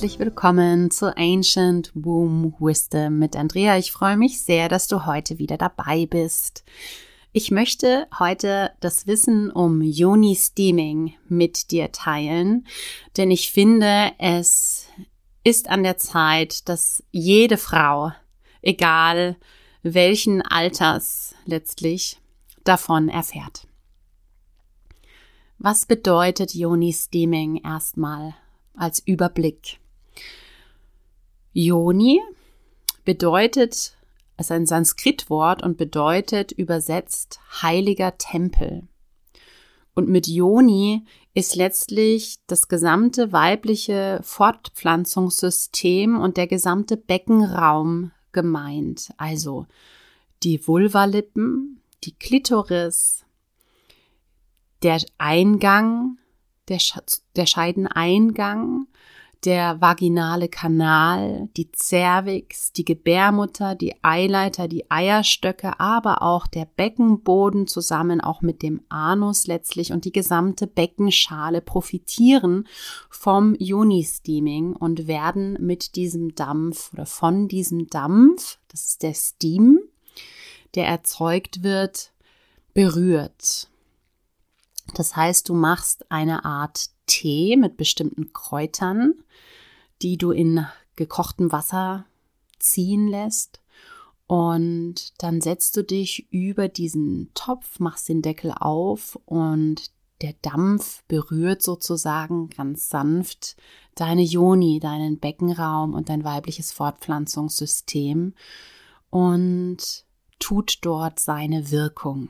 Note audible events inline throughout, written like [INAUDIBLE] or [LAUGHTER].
herzlich willkommen zu Ancient Womb Wisdom mit Andrea. Ich freue mich sehr, dass du heute wieder dabei bist. Ich möchte heute das Wissen um Yoni Steaming mit dir teilen, denn ich finde, es ist an der Zeit, dass jede Frau, egal welchen Alters letztlich, davon erfährt. Was bedeutet Yoni Steaming erstmal als Überblick? Yoni bedeutet, ist ein Sanskritwort und bedeutet übersetzt heiliger Tempel. Und mit Yoni ist letztlich das gesamte weibliche Fortpflanzungssystem und der gesamte Beckenraum gemeint. Also die Vulvalippen, die Klitoris, der Eingang, der, der Scheideneingang, der vaginale Kanal, die Cervix, die Gebärmutter, die Eileiter, die Eierstöcke, aber auch der Beckenboden zusammen auch mit dem Anus letztlich und die gesamte Beckenschale profitieren vom Juni-Steaming und werden mit diesem Dampf oder von diesem Dampf, das ist der Steam, der erzeugt wird, berührt. Das heißt, du machst eine Art Tee mit bestimmten Kräutern, die du in gekochtem Wasser ziehen lässt. Und dann setzt du dich über diesen Topf, machst den Deckel auf und der Dampf berührt sozusagen ganz sanft deine Joni, deinen Beckenraum und dein weibliches Fortpflanzungssystem und tut dort seine Wirkung.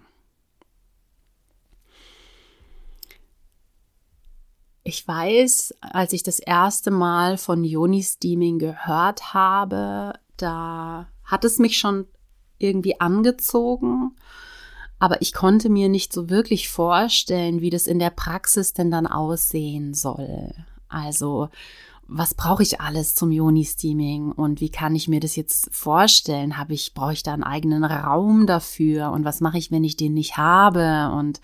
Ich weiß, als ich das erste Mal von Yoni Steaming gehört habe, da hat es mich schon irgendwie angezogen, aber ich konnte mir nicht so wirklich vorstellen, wie das in der Praxis denn dann aussehen soll. Also, was brauche ich alles zum Yoni-Steaming und wie kann ich mir das jetzt vorstellen? Habe ich, brauche ich da einen eigenen Raum dafür und was mache ich, wenn ich den nicht habe? Und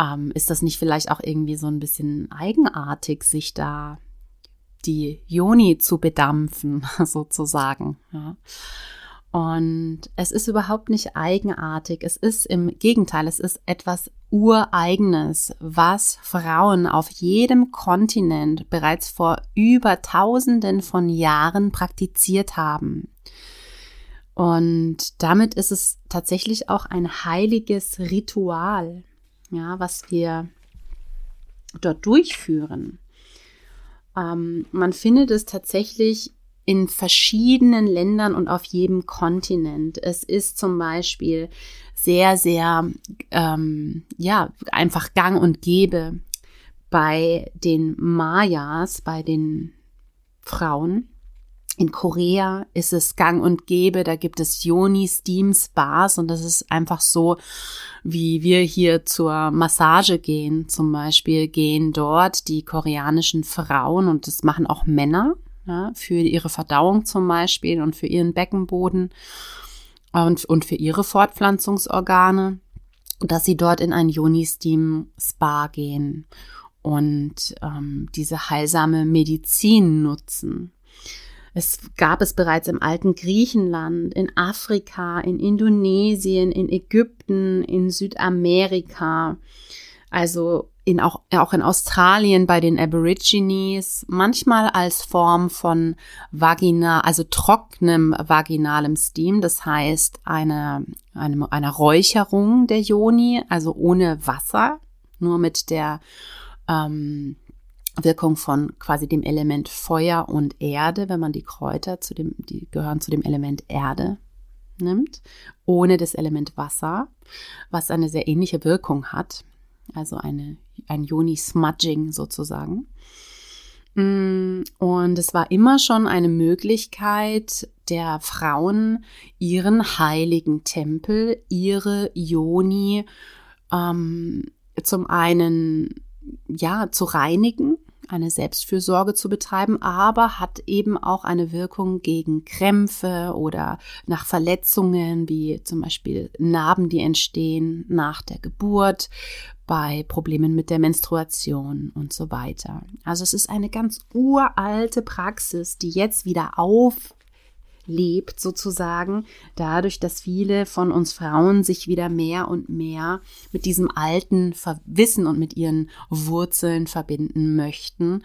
ähm, ist das nicht vielleicht auch irgendwie so ein bisschen eigenartig, sich da die Joni zu bedampfen, [LAUGHS] sozusagen? Ja. Und es ist überhaupt nicht eigenartig. Es ist im Gegenteil, es ist etwas Ureigenes, was Frauen auf jedem Kontinent bereits vor über Tausenden von Jahren praktiziert haben. Und damit ist es tatsächlich auch ein heiliges Ritual ja, was wir dort durchführen. Ähm, man findet es tatsächlich in verschiedenen Ländern und auf jedem Kontinent. Es ist zum Beispiel sehr, sehr, ähm, ja, einfach gang und gäbe bei den Mayas, bei den Frauen, in Korea ist es gang und gäbe, da gibt es Yoni Steam Spas und das ist einfach so, wie wir hier zur Massage gehen. Zum Beispiel gehen dort die koreanischen Frauen und das machen auch Männer ja, für ihre Verdauung zum Beispiel und für ihren Beckenboden und, und für ihre Fortpflanzungsorgane, dass sie dort in ein Yoni Steam Spa gehen und ähm, diese heilsame Medizin nutzen. Es gab es bereits im alten Griechenland, in Afrika, in Indonesien, in Ägypten, in Südamerika, also in auch, auch in Australien bei den Aborigines, manchmal als Form von Vagina, also trockenem vaginalem Steam, das heißt eine, eine, eine Räucherung der Joni, also ohne Wasser, nur mit der ähm, Wirkung von quasi dem Element Feuer und Erde, wenn man die Kräuter zu dem, die gehören zu dem Element Erde nimmt, ohne das Element Wasser, was eine sehr ähnliche Wirkung hat. Also eine, ein Joni-Smudging sozusagen. Mm, und es war immer schon eine Möglichkeit der Frauen, ihren heiligen Tempel, ihre Joni ähm, zum einen ja zu reinigen eine Selbstfürsorge zu betreiben, aber hat eben auch eine Wirkung gegen Krämpfe oder nach Verletzungen, wie zum Beispiel Narben, die entstehen nach der Geburt, bei Problemen mit der Menstruation und so weiter. Also es ist eine ganz uralte Praxis, die jetzt wieder auf lebt sozusagen, dadurch, dass viele von uns Frauen sich wieder mehr und mehr mit diesem alten Wissen und mit ihren Wurzeln verbinden möchten.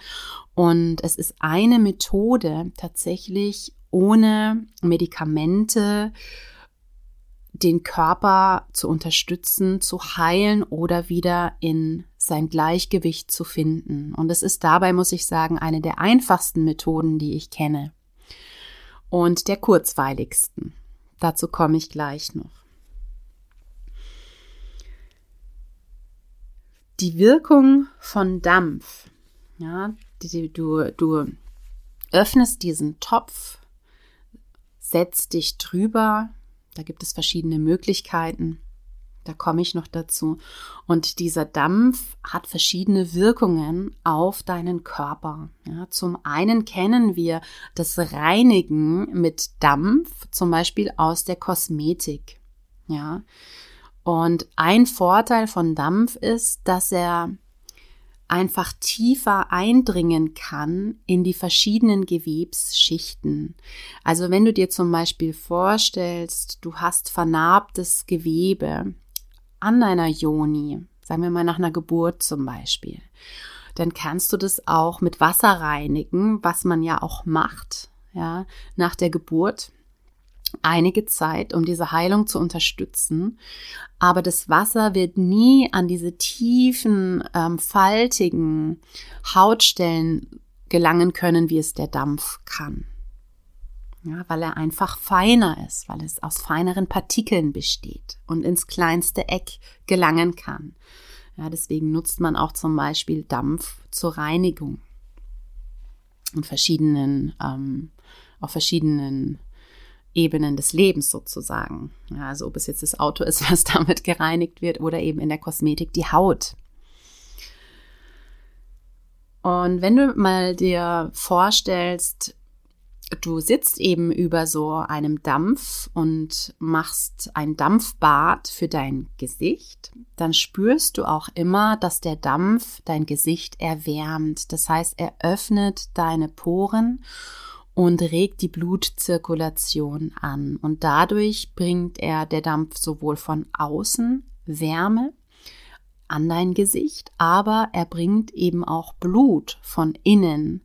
Und es ist eine Methode tatsächlich ohne Medikamente den Körper zu unterstützen, zu heilen oder wieder in sein Gleichgewicht zu finden. Und es ist dabei, muss ich sagen, eine der einfachsten Methoden, die ich kenne und der kurzweiligsten. Dazu komme ich gleich noch. Die Wirkung von Dampf. Ja, du, du öffnest diesen Topf, setzt dich drüber. Da gibt es verschiedene Möglichkeiten. Da komme ich noch dazu. Und dieser Dampf hat verschiedene Wirkungen auf deinen Körper. Ja, zum einen kennen wir das Reinigen mit Dampf, zum Beispiel aus der Kosmetik. Ja. Und ein Vorteil von Dampf ist, dass er einfach tiefer eindringen kann in die verschiedenen Gewebsschichten. Also wenn du dir zum Beispiel vorstellst, du hast vernarbtes Gewebe, an deiner Joni, sagen wir mal nach einer Geburt zum Beispiel, dann kannst du das auch mit Wasser reinigen, was man ja auch macht, ja, nach der Geburt einige Zeit, um diese Heilung zu unterstützen. Aber das Wasser wird nie an diese tiefen, ähm, faltigen Hautstellen gelangen können, wie es der Dampf kann ja, weil er einfach feiner ist, weil es aus feineren Partikeln besteht und ins kleinste Eck gelangen kann. Ja, deswegen nutzt man auch zum Beispiel Dampf zur Reinigung und verschiedenen, ähm, auf verschiedenen Ebenen des Lebens sozusagen. Ja, also ob es jetzt das Auto ist, [LAUGHS] was damit gereinigt wird oder eben in der Kosmetik die Haut. Und wenn du mal dir vorstellst, du sitzt eben über so einem Dampf und machst ein Dampfbad für dein Gesicht, dann spürst du auch immer, dass der Dampf dein Gesicht erwärmt. Das heißt, er öffnet deine Poren und regt die Blutzirkulation an. Und dadurch bringt er der Dampf sowohl von außen Wärme an dein Gesicht, aber er bringt eben auch Blut von innen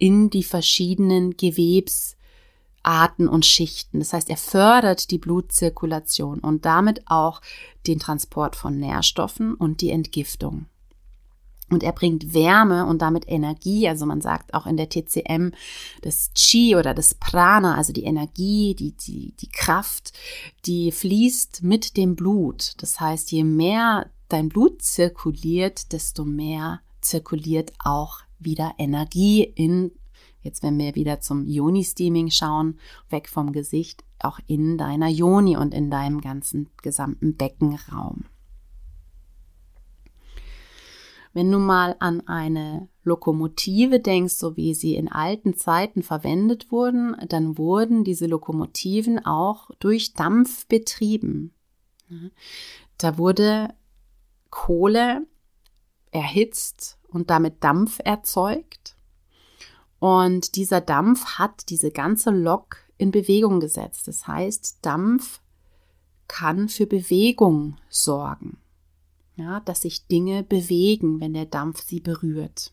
in die verschiedenen Gewebsarten und Schichten. Das heißt, er fördert die Blutzirkulation und damit auch den Transport von Nährstoffen und die Entgiftung. Und er bringt Wärme und damit Energie. Also man sagt auch in der TCM das Chi oder das Prana, also die Energie, die, die, die Kraft, die fließt mit dem Blut. Das heißt, je mehr dein Blut zirkuliert, desto mehr zirkuliert auch wieder Energie in, jetzt wenn wir wieder zum Yoni-Steaming schauen, weg vom Gesicht, auch in deiner Yoni und in deinem ganzen gesamten Beckenraum. Wenn du mal an eine Lokomotive denkst, so wie sie in alten Zeiten verwendet wurden, dann wurden diese Lokomotiven auch durch Dampf betrieben. Da wurde Kohle erhitzt und damit Dampf erzeugt. Und dieser Dampf hat diese ganze Lok in Bewegung gesetzt. Das heißt, Dampf kann für Bewegung sorgen. Ja, dass sich Dinge bewegen, wenn der Dampf sie berührt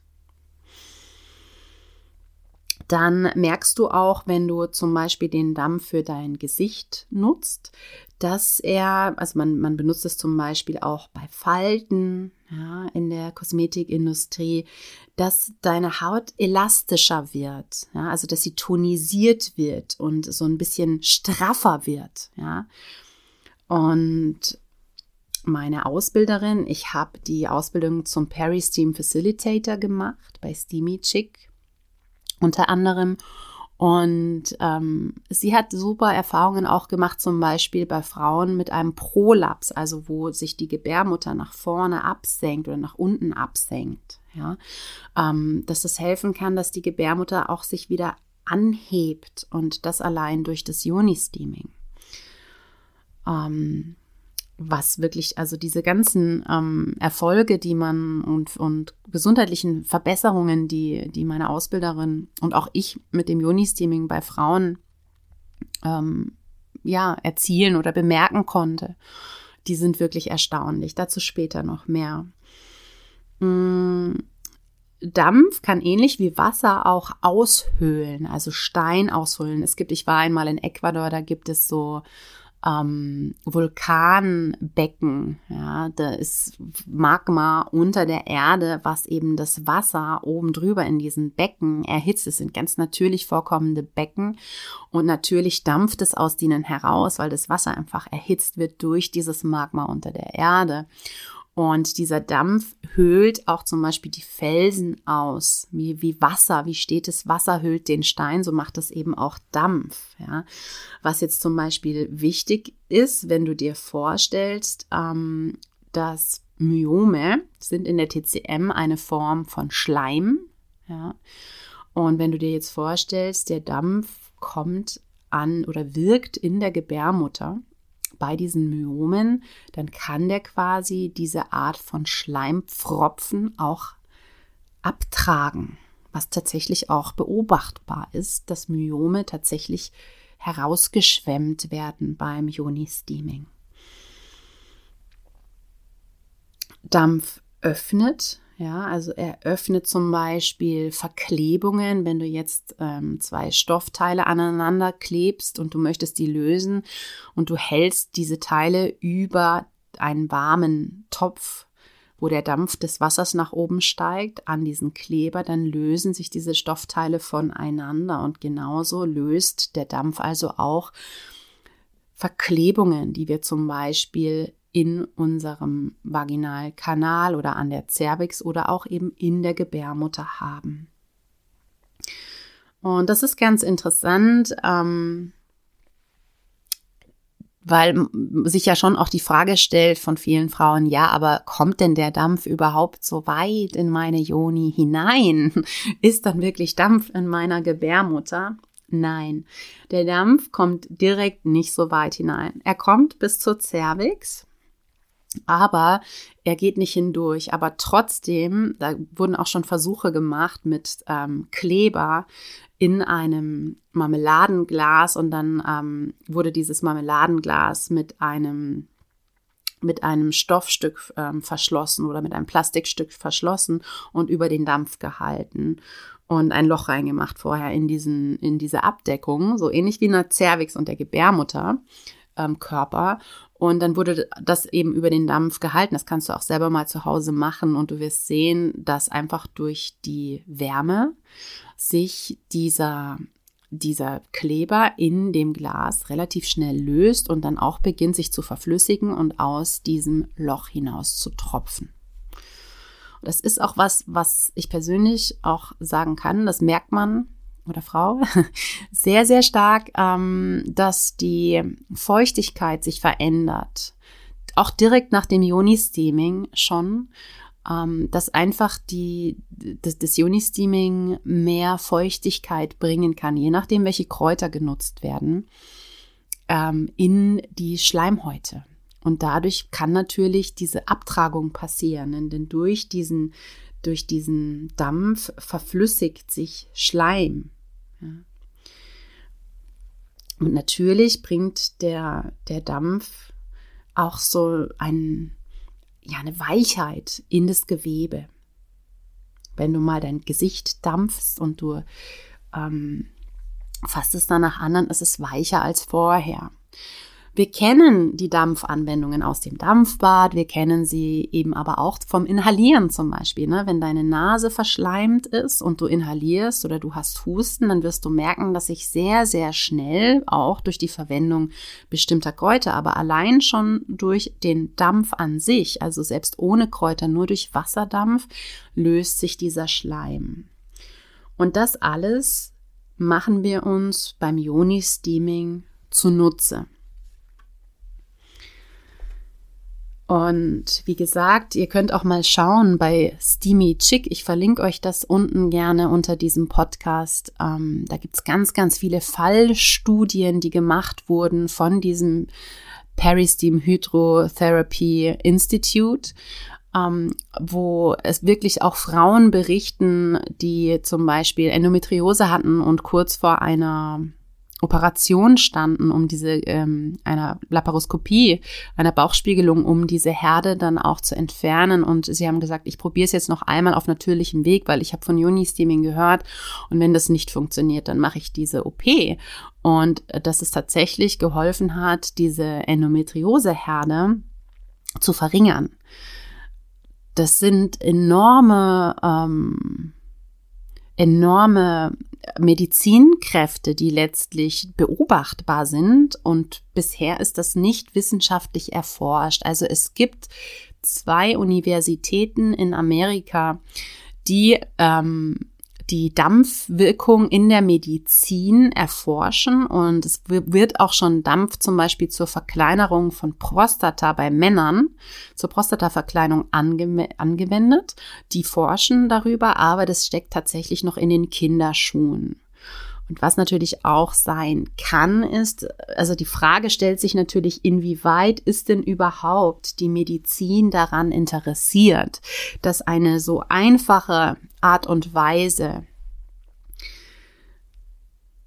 dann merkst du auch, wenn du zum Beispiel den Dampf für dein Gesicht nutzt, dass er, also man, man benutzt es zum Beispiel auch bei Falten ja, in der Kosmetikindustrie, dass deine Haut elastischer wird, ja, also dass sie tonisiert wird und so ein bisschen straffer wird, ja. Und meine Ausbilderin, ich habe die Ausbildung zum Peri-Steam Facilitator gemacht bei Steamy Chick unter anderem. Und ähm, sie hat super Erfahrungen auch gemacht, zum Beispiel bei Frauen mit einem Prolaps, also wo sich die Gebärmutter nach vorne absenkt oder nach unten absenkt. Ja, ähm, dass das helfen kann, dass die Gebärmutter auch sich wieder anhebt und das allein durch das Yoni-Steaming. Ähm, was wirklich, also diese ganzen ähm, Erfolge, die man und, und gesundheitlichen Verbesserungen, die, die meine Ausbilderin und auch ich mit dem Yoni-Steaming bei Frauen ähm, ja, erzielen oder bemerken konnte, die sind wirklich erstaunlich. Dazu später noch mehr. Mm, Dampf kann ähnlich wie Wasser auch aushöhlen, also Stein aushöhlen. Es gibt, ich war einmal in Ecuador, da gibt es so ähm, Vulkanbecken. Ja, da ist Magma unter der Erde, was eben das Wasser oben drüber in diesen Becken erhitzt. Es sind ganz natürlich vorkommende Becken und natürlich dampft es aus denen heraus, weil das Wasser einfach erhitzt wird durch dieses Magma unter der Erde. Und dieser Dampf höhlt auch zum Beispiel die Felsen aus, wie, wie Wasser, wie stetes Wasser höhlt den Stein, so macht das eben auch Dampf. Ja. Was jetzt zum Beispiel wichtig ist, wenn du dir vorstellst, ähm, dass Myome sind in der TCM eine Form von Schleim. Ja. Und wenn du dir jetzt vorstellst, der Dampf kommt an oder wirkt in der Gebärmutter bei diesen Myomen, dann kann der quasi diese Art von Schleimpfropfen auch abtragen, was tatsächlich auch beobachtbar ist, dass Myome tatsächlich herausgeschwemmt werden beim Yoni-Steaming. Dampf öffnet ja, also er öffnet zum Beispiel Verklebungen, wenn du jetzt ähm, zwei Stoffteile aneinander klebst und du möchtest die lösen und du hältst diese Teile über einen warmen Topf, wo der Dampf des Wassers nach oben steigt, an diesen Kleber, dann lösen sich diese Stoffteile voneinander und genauso löst der Dampf also auch Verklebungen, die wir zum Beispiel in unserem Vaginalkanal oder an der Cervix oder auch eben in der Gebärmutter haben. Und das ist ganz interessant, ähm, weil sich ja schon auch die Frage stellt von vielen Frauen, ja, aber kommt denn der Dampf überhaupt so weit in meine Joni hinein? [LAUGHS] Ist dann wirklich Dampf in meiner Gebärmutter? Nein, der Dampf kommt direkt nicht so weit hinein. Er kommt bis zur Cervix aber er geht nicht hindurch. Aber trotzdem, da wurden auch schon Versuche gemacht mit ähm, Kleber in einem Marmeladenglas. Und dann ähm, wurde dieses Marmeladenglas mit einem mit einem Stoffstück ähm, verschlossen oder mit einem Plastikstück verschlossen und über den Dampf gehalten und ein Loch reingemacht vorher in diesen in diese Abdeckung, so ähnlich wie in der Cervix und der Gebärmutter ähm, Körper und dann wurde das eben über den Dampf gehalten. Das kannst du auch selber mal zu Hause machen und du wirst sehen, dass einfach durch die Wärme sich dieser dieser Kleber in dem Glas relativ schnell löst und dann auch beginnt sich zu verflüssigen und aus diesem Loch hinaus zu tropfen. Das ist auch was, was ich persönlich auch sagen kann. Das merkt man oder Frau [LAUGHS] sehr, sehr stark, ähm, dass die Feuchtigkeit sich verändert. Auch direkt nach dem Yoni-Steaming schon, ähm, dass einfach die, das, das Yoni-Steaming mehr Feuchtigkeit bringen kann, je nachdem, welche Kräuter genutzt werden, ähm, in die Schleimhäute. Und dadurch kann natürlich diese Abtragung passieren, denn durch diesen, durch diesen Dampf verflüssigt sich Schleim. Ja. Und natürlich bringt der, der Dampf auch so ein, ja, eine Weichheit in das Gewebe. Wenn du mal dein Gesicht dampfst und du ähm, fasst es danach an, dann ist es weicher als vorher. Wir kennen die Dampfanwendungen aus dem Dampfbad, wir kennen sie eben aber auch vom Inhalieren zum Beispiel. Ne? Wenn deine Nase verschleimt ist und du inhalierst oder du hast Husten, dann wirst du merken, dass sich sehr, sehr schnell auch durch die Verwendung bestimmter Kräuter, aber allein schon durch den Dampf an sich, also selbst ohne Kräuter, nur durch Wasserdampf, löst sich dieser Schleim. Und das alles machen wir uns beim Yoni-Steaming zunutze. Und wie gesagt, ihr könnt auch mal schauen bei Steamy Chick. Ich verlinke euch das unten gerne unter diesem Podcast. Ähm, da gibt's ganz, ganz viele Fallstudien, die gemacht wurden von diesem Peristeam Hydrotherapy Institute, ähm, wo es wirklich auch Frauen berichten, die zum Beispiel Endometriose hatten und kurz vor einer Operation standen, um diese ähm, einer Laparoskopie, einer Bauchspiegelung, um diese Herde dann auch zu entfernen. Und sie haben gesagt, ich probiere es jetzt noch einmal auf natürlichem Weg, weil ich habe von Juni-Steaming gehört. Und wenn das nicht funktioniert, dann mache ich diese OP. Und äh, dass es tatsächlich geholfen hat, diese Endometriose-Herde zu verringern. Das sind enorme ähm, enorme Medizinkräfte, die letztlich beobachtbar sind. Und bisher ist das nicht wissenschaftlich erforscht. Also es gibt zwei Universitäten in Amerika, die ähm, die Dampfwirkung in der Medizin erforschen und es wird auch schon Dampf zum Beispiel zur Verkleinerung von Prostata bei Männern, zur Prostataverkleinerung ange angewendet. Die forschen darüber, aber das steckt tatsächlich noch in den Kinderschuhen. Und was natürlich auch sein kann, ist, also die Frage stellt sich natürlich, inwieweit ist denn überhaupt die Medizin daran interessiert, dass eine so einfache Art und Weise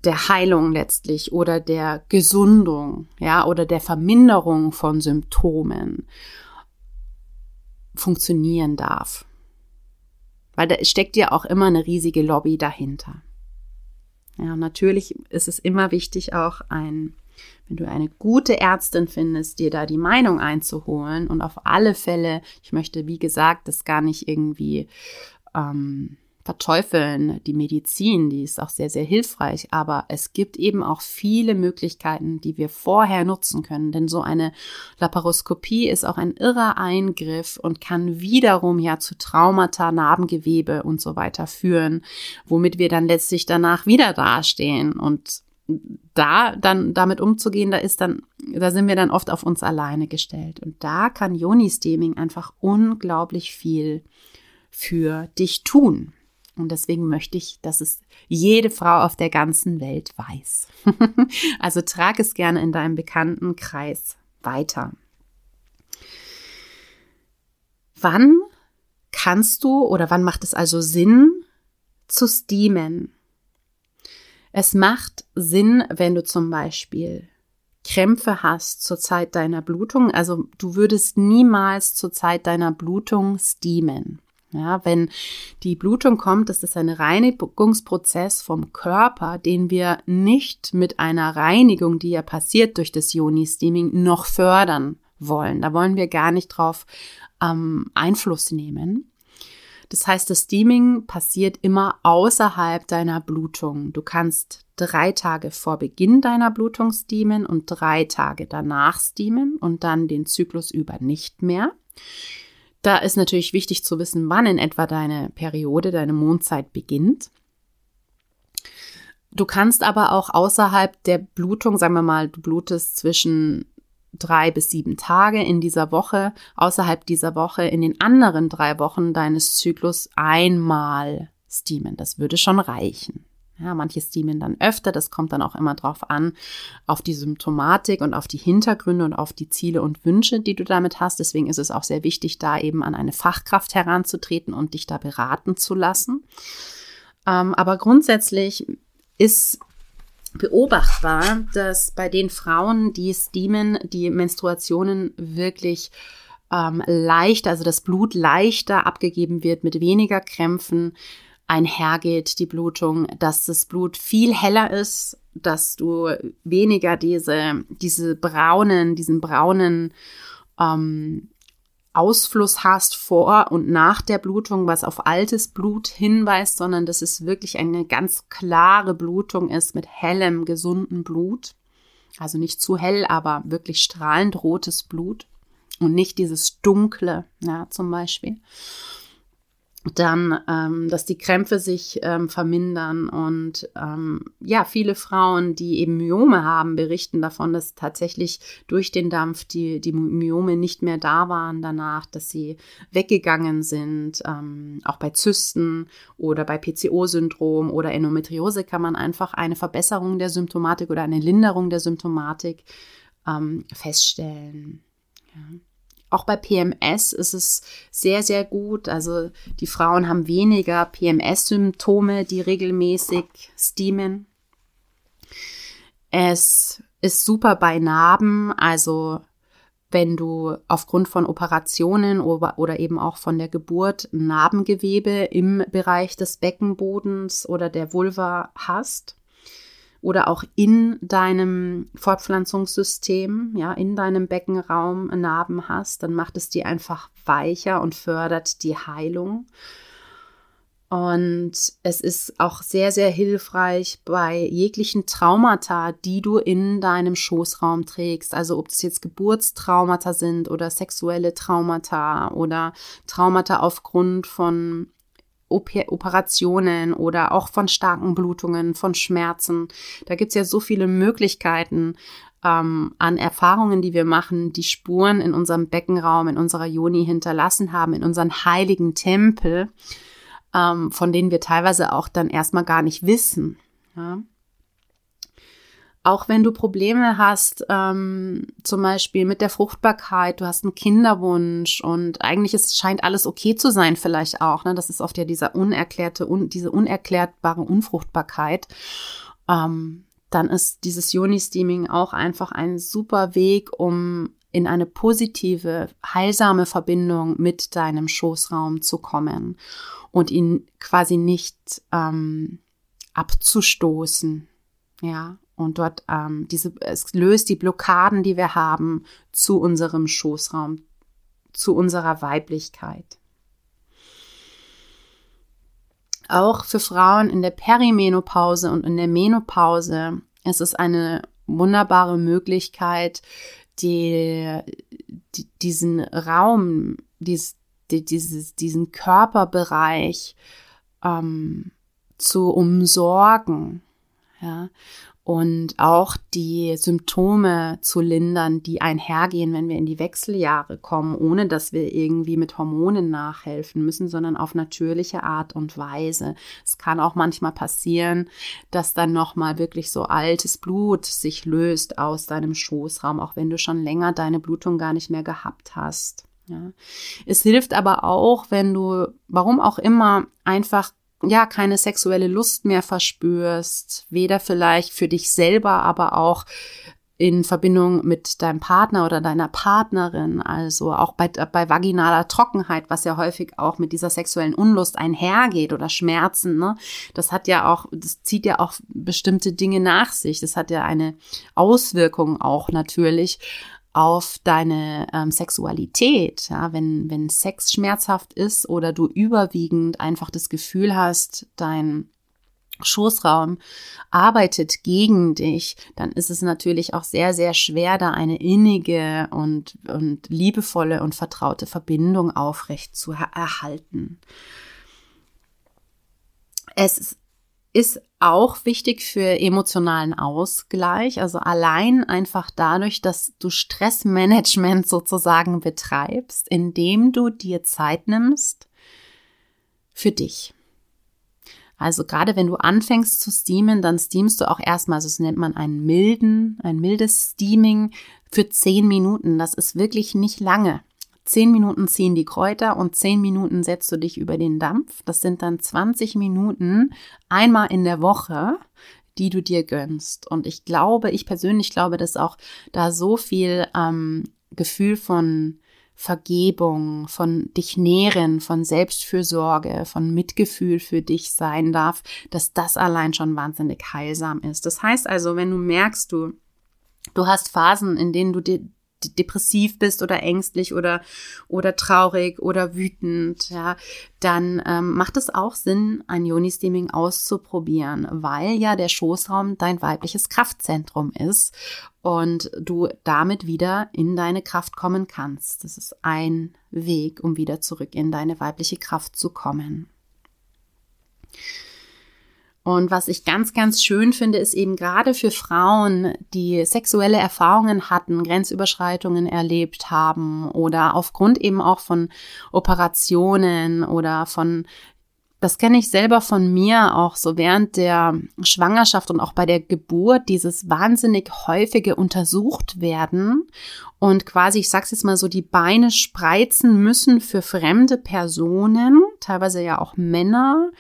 der Heilung letztlich oder der Gesundung, ja, oder der Verminderung von Symptomen funktionieren darf. Weil da steckt ja auch immer eine riesige Lobby dahinter. Ja, natürlich ist es immer wichtig, auch ein, wenn du eine gute Ärztin findest, dir da die Meinung einzuholen und auf alle Fälle, ich möchte, wie gesagt, das gar nicht irgendwie ähm, verteufeln die Medizin, die ist auch sehr, sehr hilfreich, aber es gibt eben auch viele Möglichkeiten, die wir vorher nutzen können, denn so eine Laparoskopie ist auch ein irrer Eingriff und kann wiederum ja zu Traumata, Narbengewebe und so weiter führen, womit wir dann letztlich danach wieder dastehen und da dann damit umzugehen, da ist dann, da sind wir dann oft auf uns alleine gestellt. Und da kann Joni-Steaming einfach unglaublich viel für dich tun. Und deswegen möchte ich, dass es jede Frau auf der ganzen Welt weiß. [LAUGHS] also trag es gerne in deinem Bekanntenkreis weiter. Wann kannst du oder wann macht es also Sinn zu steamen? Es macht Sinn, wenn du zum Beispiel Krämpfe hast zur Zeit deiner Blutung. Also du würdest niemals zur Zeit deiner Blutung steamen. Ja, wenn die Blutung kommt, ist ein Reinigungsprozess vom Körper, den wir nicht mit einer Reinigung, die ja passiert durch das Yoni-Steaming, noch fördern wollen. Da wollen wir gar nicht drauf ähm, Einfluss nehmen. Das heißt, das Steaming passiert immer außerhalb deiner Blutung. Du kannst drei Tage vor Beginn deiner Blutung steamen und drei Tage danach steamen und dann den Zyklus über nicht mehr. Da ist natürlich wichtig zu wissen, wann in etwa deine Periode, deine Mondzeit beginnt. Du kannst aber auch außerhalb der Blutung, sagen wir mal, du blutest zwischen drei bis sieben Tage in dieser Woche, außerhalb dieser Woche in den anderen drei Wochen deines Zyklus einmal steamen. Das würde schon reichen. Ja, manche steamen dann öfter, das kommt dann auch immer drauf an, auf die Symptomatik und auf die Hintergründe und auf die Ziele und Wünsche, die du damit hast. Deswegen ist es auch sehr wichtig, da eben an eine Fachkraft heranzutreten und dich da beraten zu lassen. Ähm, aber grundsätzlich ist beobachtbar, dass bei den Frauen, die steamen, die Menstruationen wirklich ähm, leichter, also das Blut leichter abgegeben wird mit weniger Krämpfen, einhergeht, die Blutung, dass das Blut viel heller ist, dass du weniger diese, diese braunen, diesen braunen ähm, Ausfluss hast vor und nach der Blutung, was auf altes Blut hinweist, sondern dass es wirklich eine ganz klare Blutung ist mit hellem, gesunden Blut. Also nicht zu hell, aber wirklich strahlend rotes Blut und nicht dieses dunkle, ja, zum Beispiel. Dann, ähm, dass die Krämpfe sich ähm, vermindern und ähm, ja, viele Frauen, die eben Myome haben, berichten davon, dass tatsächlich durch den Dampf die, die Myome nicht mehr da waren danach, dass sie weggegangen sind. Ähm, auch bei Zysten oder bei PCO-Syndrom oder Endometriose kann man einfach eine Verbesserung der Symptomatik oder eine Linderung der Symptomatik ähm, feststellen. Ja. Auch bei PMS ist es sehr, sehr gut. Also die Frauen haben weniger PMS-Symptome, die regelmäßig steamen. Es ist super bei Narben, also wenn du aufgrund von Operationen oder, oder eben auch von der Geburt Narbengewebe im Bereich des Beckenbodens oder der Vulva hast oder auch in deinem Fortpflanzungssystem, ja, in deinem Beckenraum Narben hast, dann macht es die einfach weicher und fördert die Heilung. Und es ist auch sehr, sehr hilfreich bei jeglichen Traumata, die du in deinem Schoßraum trägst. Also ob es jetzt Geburtstraumata sind oder sexuelle Traumata oder Traumata aufgrund von Operationen oder auch von starken Blutungen, von Schmerzen. Da gibt es ja so viele Möglichkeiten ähm, an Erfahrungen, die wir machen, die Spuren in unserem Beckenraum, in unserer Joni hinterlassen haben, in unseren heiligen Tempel, ähm, von denen wir teilweise auch dann erstmal gar nicht wissen. Ja? Auch wenn du Probleme hast, ähm, zum Beispiel mit der Fruchtbarkeit, du hast einen Kinderwunsch und eigentlich ist, scheint alles okay zu sein, vielleicht auch. Ne? Das ist oft ja dieser unerklärte, un, diese unerklärbare Unfruchtbarkeit. Ähm, dann ist dieses Yoni-Steaming auch einfach ein super Weg, um in eine positive, heilsame Verbindung mit deinem Schoßraum zu kommen und ihn quasi nicht ähm, abzustoßen. Ja, und dort ähm, diese, es löst die Blockaden, die wir haben, zu unserem Schoßraum, zu unserer Weiblichkeit. Auch für Frauen in der Perimenopause und in der Menopause ist es eine wunderbare Möglichkeit, die, die diesen Raum, dies, die, dieses, diesen Körperbereich ähm, zu umsorgen. Ja, und auch die Symptome zu lindern, die einhergehen, wenn wir in die Wechseljahre kommen, ohne dass wir irgendwie mit Hormonen nachhelfen müssen, sondern auf natürliche Art und Weise. Es kann auch manchmal passieren, dass dann nochmal wirklich so altes Blut sich löst aus deinem Schoßraum, auch wenn du schon länger deine Blutung gar nicht mehr gehabt hast. Ja. Es hilft aber auch, wenn du, warum auch immer, einfach ja, keine sexuelle Lust mehr verspürst, weder vielleicht für dich selber, aber auch in Verbindung mit deinem Partner oder deiner Partnerin, also auch bei, bei vaginaler Trockenheit, was ja häufig auch mit dieser sexuellen Unlust einhergeht oder Schmerzen, ne? Das hat ja auch, das zieht ja auch bestimmte Dinge nach sich. Das hat ja eine Auswirkung auch natürlich auf deine ähm, Sexualität. Ja, wenn, wenn Sex schmerzhaft ist oder du überwiegend einfach das Gefühl hast, dein Schoßraum arbeitet gegen dich, dann ist es natürlich auch sehr, sehr schwer, da eine innige und, und liebevolle und vertraute Verbindung aufrecht zu erhalten. Es ist auch wichtig für emotionalen Ausgleich, also allein einfach dadurch, dass du Stressmanagement [LAUGHS] sozusagen betreibst, indem du dir Zeit nimmst für dich. Also gerade wenn du anfängst zu steamen, dann steamst du auch erstmal, also das nennt man einen milden, ein mildes Steaming für zehn Minuten. Das ist wirklich nicht lange. Zehn Minuten ziehen die Kräuter und zehn Minuten setzt du dich über den Dampf. Das sind dann 20 Minuten einmal in der Woche, die du dir gönnst. Und ich glaube, ich persönlich glaube, dass auch da so viel ähm, Gefühl von Vergebung, von dich nähren, von Selbstfürsorge, von Mitgefühl für dich sein darf, dass das allein schon wahnsinnig heilsam ist. Das heißt also, wenn du merkst, du, du hast Phasen, in denen du dir depressiv bist oder ängstlich oder, oder traurig oder wütend, ja, dann ähm, macht es auch Sinn, ein Yoni-Steaming auszuprobieren, weil ja der Schoßraum dein weibliches Kraftzentrum ist und du damit wieder in deine Kraft kommen kannst. Das ist ein Weg, um wieder zurück in deine weibliche Kraft zu kommen. Und was ich ganz, ganz schön finde, ist eben gerade für Frauen, die sexuelle Erfahrungen hatten, Grenzüberschreitungen erlebt haben oder aufgrund eben auch von Operationen oder von das kenne ich selber von mir auch so während der Schwangerschaft und auch bei der Geburt, dieses wahnsinnig häufige untersucht werden und quasi, ich sag's jetzt mal so, die Beine spreizen müssen für fremde Personen, teilweise ja auch Männer,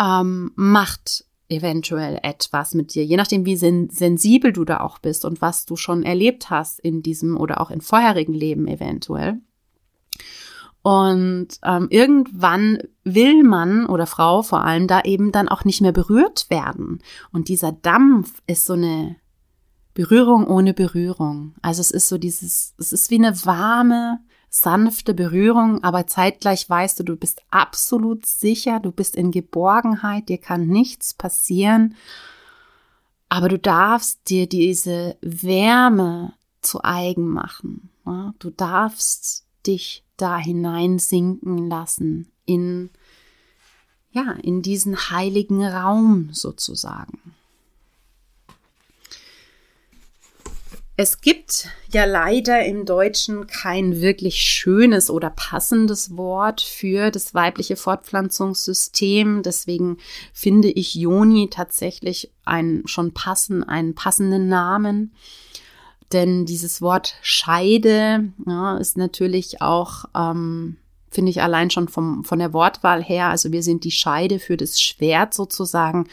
ähm, macht eventuell etwas mit dir, je nachdem, wie sen sensibel du da auch bist und was du schon erlebt hast in diesem oder auch in vorherigen Leben eventuell. Und ähm, irgendwann will man oder Frau vor allem da eben dann auch nicht mehr berührt werden. Und dieser Dampf ist so eine Berührung ohne Berührung. Also es ist so dieses, es ist wie eine warme, sanfte Berührung, aber zeitgleich weißt du, du bist absolut sicher, du bist in Geborgenheit, dir kann nichts passieren, aber du darfst dir diese Wärme zu eigen machen. Du darfst dich da hineinsinken lassen in ja, in diesen heiligen Raum sozusagen. Es gibt ja leider im Deutschen kein wirklich schönes oder passendes Wort für das weibliche Fortpflanzungssystem. Deswegen finde ich Joni tatsächlich einen, schon passen, einen passenden Namen. Denn dieses Wort Scheide ja, ist natürlich auch ähm, finde ich allein schon vom, von der Wortwahl her, also wir sind die Scheide für das Schwert sozusagen,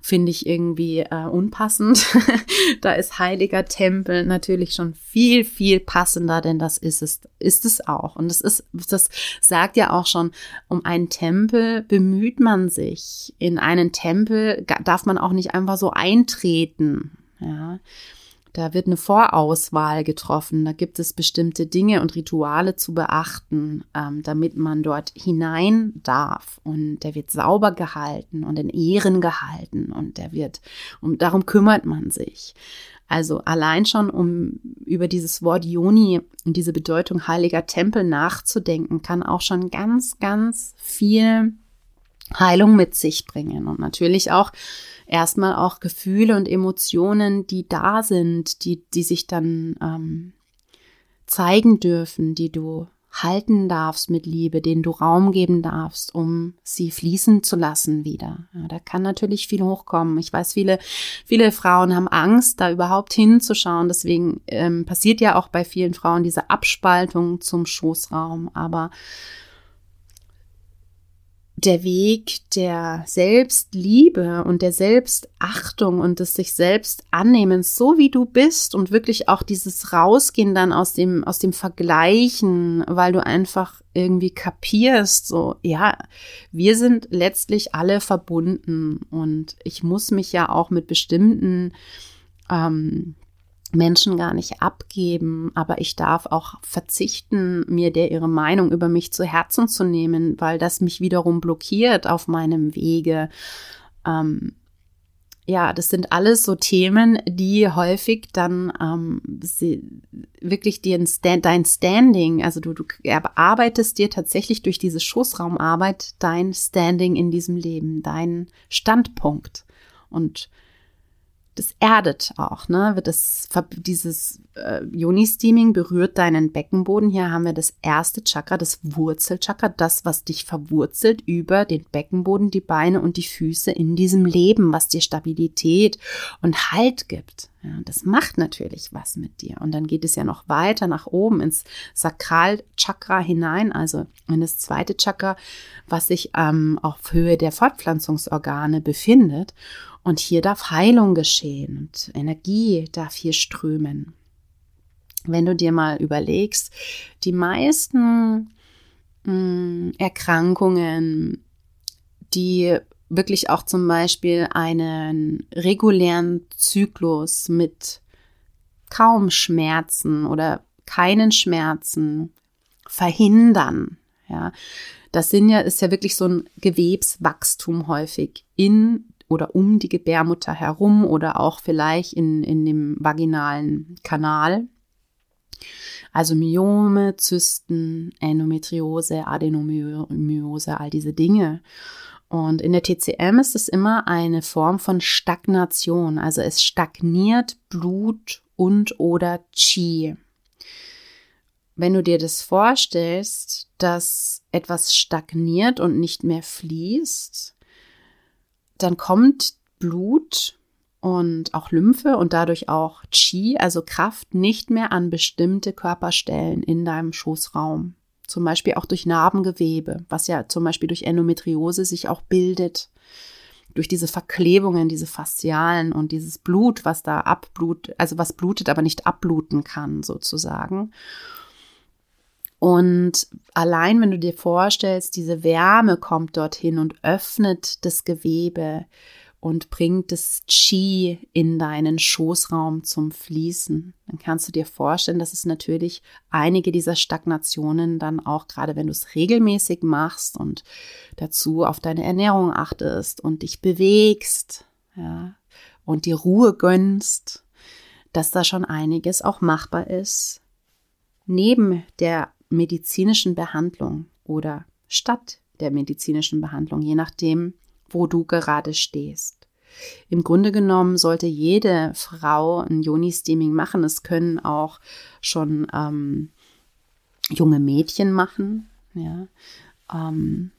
finde ich irgendwie äh, unpassend. [LAUGHS] da ist heiliger Tempel natürlich schon viel, viel passender, denn das ist es, ist es auch. Und das ist, das sagt ja auch schon, um einen Tempel bemüht man sich. In einen Tempel darf man auch nicht einfach so eintreten. Ja, da wird eine Vorauswahl getroffen. Da gibt es bestimmte Dinge und Rituale zu beachten, ähm, damit man dort hinein darf. Und der wird sauber gehalten und in Ehren gehalten. Und der wird, um, darum kümmert man sich. Also allein schon, um über dieses Wort Joni und diese Bedeutung heiliger Tempel nachzudenken, kann auch schon ganz, ganz viel Heilung mit sich bringen. Und natürlich auch erstmal auch Gefühle und Emotionen, die da sind, die, die sich dann ähm, zeigen dürfen, die du halten darfst mit Liebe, denen du Raum geben darfst, um sie fließen zu lassen wieder. Ja, da kann natürlich viel hochkommen. Ich weiß, viele, viele Frauen haben Angst, da überhaupt hinzuschauen. Deswegen ähm, passiert ja auch bei vielen Frauen diese Abspaltung zum Schoßraum. Aber der Weg der Selbstliebe und der Selbstachtung und des sich selbst annehmens, so wie du bist und wirklich auch dieses Rausgehen dann aus dem, aus dem Vergleichen, weil du einfach irgendwie kapierst, so, ja, wir sind letztlich alle verbunden und ich muss mich ja auch mit bestimmten ähm, Menschen gar nicht abgeben, aber ich darf auch verzichten, mir der ihre Meinung über mich zu Herzen zu nehmen, weil das mich wiederum blockiert auf meinem Wege. Ähm, ja, das sind alles so Themen, die häufig dann ähm, wirklich den Stand, dein Standing, also du, du erarbeitest dir tatsächlich durch diese Schoßraumarbeit dein Standing in diesem Leben, dein Standpunkt. Und das erdet auch, ne? Wird das, dieses äh, Yoni-Steaming berührt deinen Beckenboden. Hier haben wir das erste Chakra, das Wurzelchakra, das, was dich verwurzelt über den Beckenboden, die Beine und die Füße in diesem Leben, was dir Stabilität und Halt gibt. Ja, das macht natürlich was mit dir. Und dann geht es ja noch weiter nach oben ins Sakralchakra hinein, also in das zweite Chakra, was sich ähm, auf Höhe der Fortpflanzungsorgane befindet. Und hier darf Heilung geschehen und Energie darf hier strömen. Wenn du dir mal überlegst, die meisten mh, mm, Erkrankungen, die wirklich auch zum Beispiel einen regulären Zyklus mit kaum Schmerzen oder keinen Schmerzen, verhindern. Ja, das sind ja, ist ja wirklich so ein Gewebswachstum häufig in oder um die Gebärmutter herum oder auch vielleicht in, in dem vaginalen Kanal. Also Myome, Zysten, Endometriose, Adenomyose, all diese Dinge. Und in der TCM ist es immer eine Form von Stagnation. Also es stagniert Blut und oder Qi. Wenn du dir das vorstellst, dass etwas stagniert und nicht mehr fließt, dann kommt Blut und auch Lymphe und dadurch auch Qi, also Kraft, nicht mehr an bestimmte Körperstellen in deinem Schoßraum. Zum Beispiel auch durch Narbengewebe, was ja zum Beispiel durch Endometriose sich auch bildet. Durch diese Verklebungen, diese Faszialen und dieses Blut, was da abblutet, also was blutet, aber nicht abbluten kann, sozusagen. Und allein, wenn du dir vorstellst, diese Wärme kommt dorthin und öffnet das Gewebe und bringt das Qi in deinen Schoßraum zum Fließen, dann kannst du dir vorstellen, dass es natürlich einige dieser Stagnationen dann auch, gerade wenn du es regelmäßig machst und dazu auf deine Ernährung achtest und dich bewegst, ja, und die Ruhe gönnst, dass da schon einiges auch machbar ist. Neben der medizinischen Behandlung oder statt der medizinischen Behandlung, je nachdem, wo du gerade stehst. Im Grunde genommen sollte jede Frau ein Joni-Steaming machen. Es können auch schon ähm, junge Mädchen machen. Ja. Ähm,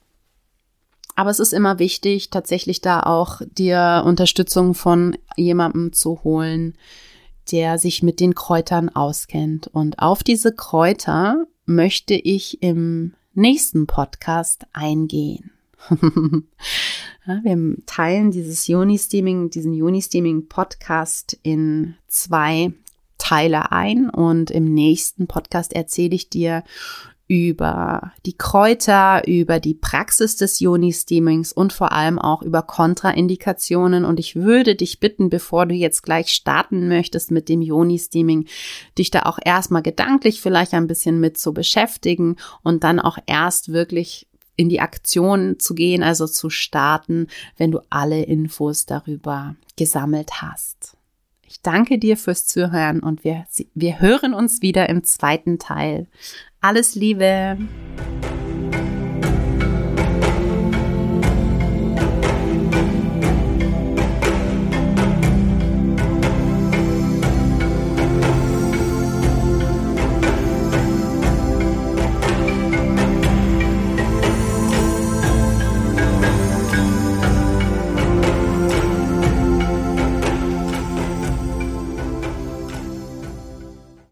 aber es ist immer wichtig, tatsächlich da auch dir Unterstützung von jemandem zu holen, der sich mit den Kräutern auskennt. Und auf diese Kräuter möchte ich im nächsten Podcast eingehen. [LAUGHS] ja, wir teilen dieses Juni-Steaming, diesen Juni-Steaming-Podcast in zwei Teile ein und im nächsten Podcast erzähle ich dir über die Kräuter, über die Praxis des Yoni-Steamings und vor allem auch über Kontraindikationen. Und ich würde dich bitten, bevor du jetzt gleich starten möchtest mit dem Yoni-Steaming, dich da auch erstmal gedanklich vielleicht ein bisschen mit zu beschäftigen und dann auch erst wirklich in die Aktion zu gehen, also zu starten, wenn du alle Infos darüber gesammelt hast. Ich danke dir fürs Zuhören und wir, wir hören uns wieder im zweiten Teil. Alles Liebe!